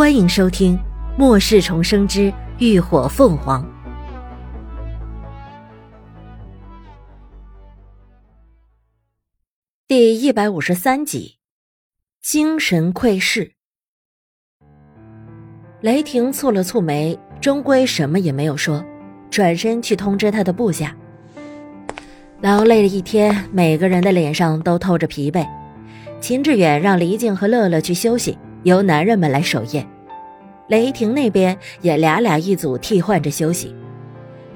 欢迎收听《末世重生之浴火凤凰》第一百五十三集：精神窥视。雷霆蹙了蹙眉，终归什么也没有说，转身去通知他的部下。劳累了一天，每个人的脸上都透着疲惫。秦志远让黎静和乐乐去休息。由男人们来守夜，雷霆那边也俩俩一组替换着休息。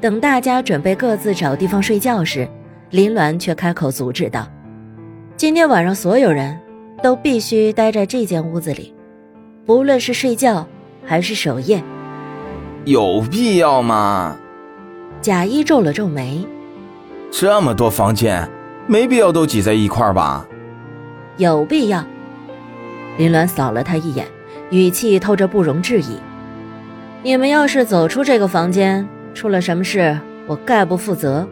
等大家准备各自找地方睡觉时，林鸾却开口阻止道：“今天晚上所有人都必须待在这间屋子里，不论是睡觉还是守夜。”有必要吗？贾一皱了皱眉：“这么多房间，没必要都挤在一块儿吧？”有必要。林鸾扫了他一眼，语气透着不容置疑：“你们要是走出这个房间，出了什么事，我概不负责。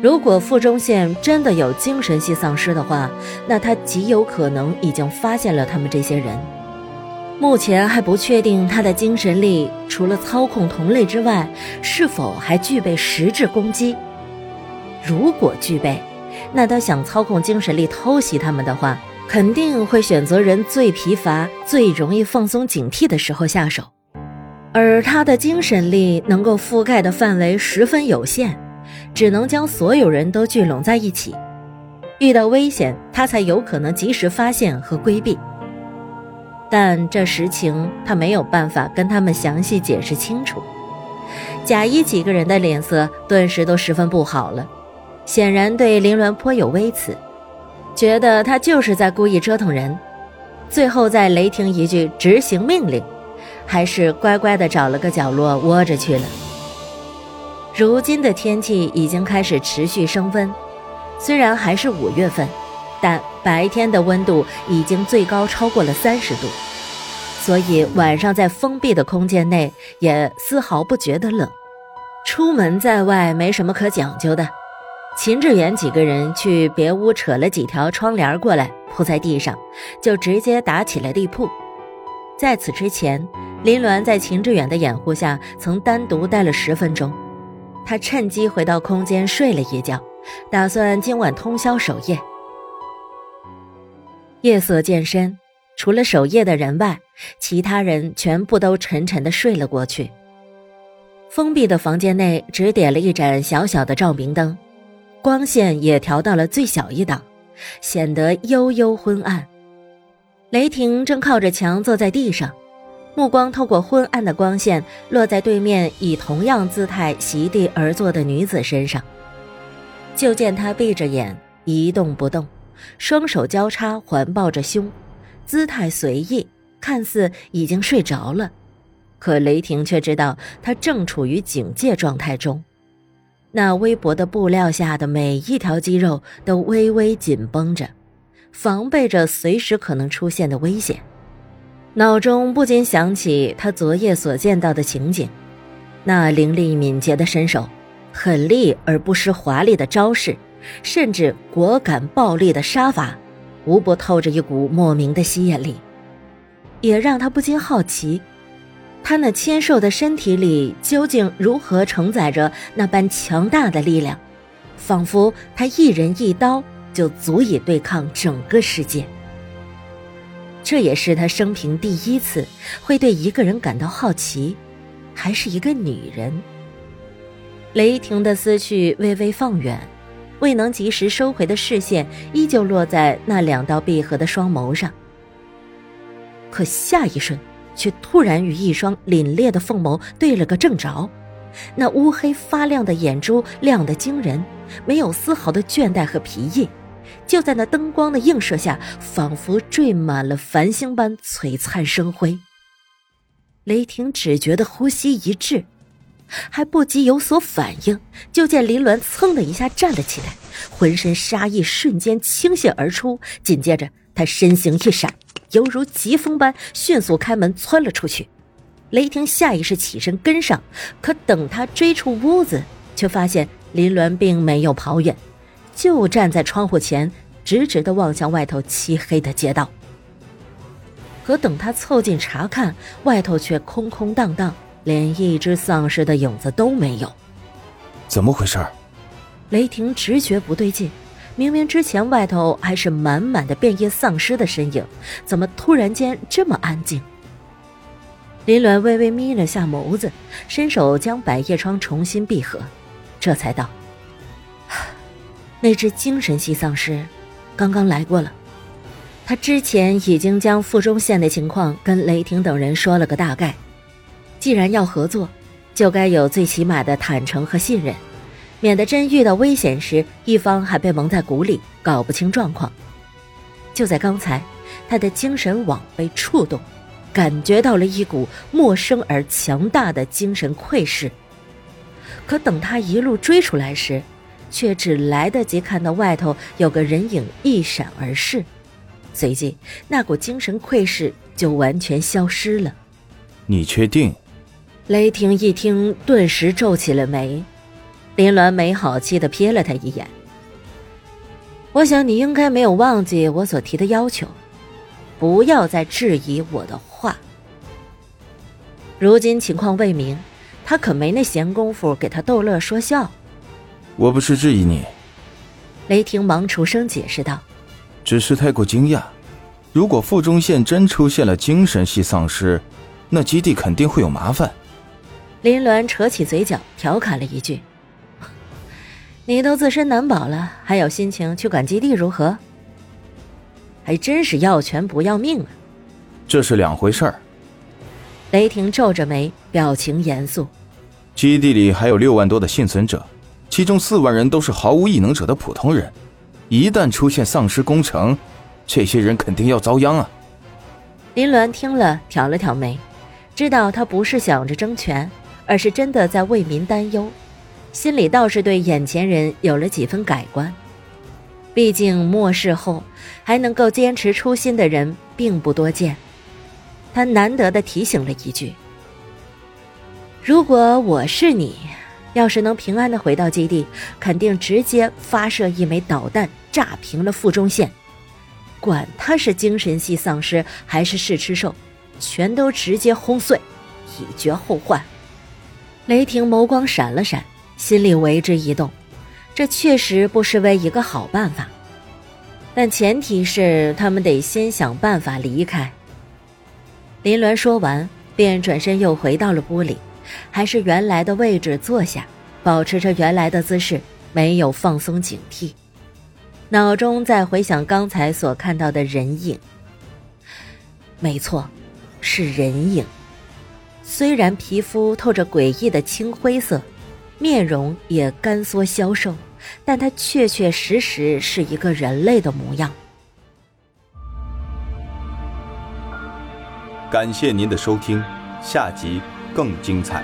如果傅中宪真的有精神系丧尸的话，那他极有可能已经发现了他们这些人。目前还不确定他的精神力除了操控同类之外，是否还具备实质攻击。如果具备，那他想操控精神力偷袭他们的话。”肯定会选择人最疲乏、最容易放松警惕的时候下手，而他的精神力能够覆盖的范围十分有限，只能将所有人都聚拢在一起。遇到危险，他才有可能及时发现和规避。但这实情他没有办法跟他们详细解释清楚。贾一几个人的脸色顿时都十分不好了，显然对林鸾颇有微词。觉得他就是在故意折腾人，最后在雷霆一句执行命令，还是乖乖的找了个角落窝着去了。如今的天气已经开始持续升温，虽然还是五月份，但白天的温度已经最高超过了三十度，所以晚上在封闭的空间内也丝毫不觉得冷。出门在外没什么可讲究的。秦志远几个人去别屋扯了几条窗帘过来铺在地上，就直接打起了地铺。在此之前，林鸾在秦志远的掩护下曾单独待了十分钟。他趁机回到空间睡了一觉，打算今晚通宵守夜。夜色渐深，除了守夜的人外，其他人全部都沉沉的睡了过去。封闭的房间内只点了一盏小小的照明灯。光线也调到了最小一档，显得幽幽昏暗。雷霆正靠着墙坐在地上，目光透过昏暗的光线落在对面以同样姿态席地而坐的女子身上。就见她闭着眼一动不动，双手交叉环抱着胸，姿态随意，看似已经睡着了。可雷霆却知道她正处于警戒状态中。那微薄的布料下的每一条肌肉都微微紧绷着，防备着随时可能出现的危险。脑中不禁想起他昨夜所见到的情景：那凌厉敏捷的身手，狠厉而不失华丽的招式，甚至果敢暴力的杀法，无不透着一股莫名的吸引力，也让他不禁好奇。他那纤瘦的身体里究竟如何承载着那般强大的力量？仿佛他一人一刀就足以对抗整个世界。这也是他生平第一次会对一个人感到好奇，还是一个女人。雷霆的思绪微微放远，未能及时收回的视线依旧落在那两道闭合的双眸上。可下一瞬。却突然与一双凛冽的凤眸对了个正着，那乌黑发亮的眼珠亮得惊人，没有丝毫的倦怠和疲意，就在那灯光的映射下，仿佛缀满了繁星般璀璨生辉。雷霆只觉得呼吸一滞，还不及有所反应，就见林鸾噌的一下站了起来，浑身杀意瞬间倾泻而出，紧接着他身形一闪。犹如疾风般迅速开门窜了出去，雷霆下意识起身跟上，可等他追出屋子，却发现林鸾并没有跑远，就站在窗户前，直直的望向外头漆黑的街道。可等他凑近查看，外头却空空荡荡，连一只丧尸的影子都没有。怎么回事？雷霆直觉不对劲，明明之前外头还是满满的变异丧尸的身影，怎么突然间这么安静？林鸾微微眯了下眸子，伸手将百叶窗重新闭合，这才道：“ 那只精神系丧尸，刚刚来过了。他之前已经将附中县的情况跟雷霆等人说了个大概。既然要合作，就该有最起码的坦诚和信任，免得真遇到危险时，一方还被蒙在鼓里，搞不清状况。就在刚才，他的精神网被触动。”感觉到了一股陌生而强大的精神窥视，可等他一路追出来时，却只来得及看到外头有个人影一闪而逝，随即那股精神窥视就完全消失了。你确定？雷霆一听，顿时皱起了眉。林鸾没好气的瞥了他一眼。我想你应该没有忘记我所提的要求。不要再质疑我的话。如今情况未明，他可没那闲工夫给他逗乐说笑。我不是质疑你，雷霆忙出声解释道：“只是太过惊讶。如果附中县真出现了精神系丧尸，那基地肯定会有麻烦。”林鸾扯起嘴角调侃了一句：“你都自身难保了，还有心情去管基地如何？”还真是要权不要命啊！这是两回事儿。雷霆皱着眉，表情严肃。基地里还有六万多的幸存者，其中四万人都是毫无异能者的普通人。一旦出现丧尸攻城，这些人肯定要遭殃啊！林鸾听了，挑了挑眉，知道他不是想着争权，而是真的在为民担忧，心里倒是对眼前人有了几分改观。毕竟末世后还能够坚持初心的人并不多见，他难得的提醒了一句：“如果我是你，要是能平安的回到基地，肯定直接发射一枚导弹炸平了附中县，管他是精神系丧尸还是试吃兽，全都直接轰碎，以绝后患。”雷霆眸光闪了闪，心里为之一动。这确实不失为一个好办法，但前提是他们得先想办法离开。林鸾说完，便转身又回到了屋里，还是原来的位置坐下，保持着原来的姿势，没有放松警惕，脑中在回想刚才所看到的人影。没错，是人影，虽然皮肤透着诡异的青灰色，面容也干缩消瘦。但他确确实实是一个人类的模样。感谢您的收听，下集更精彩。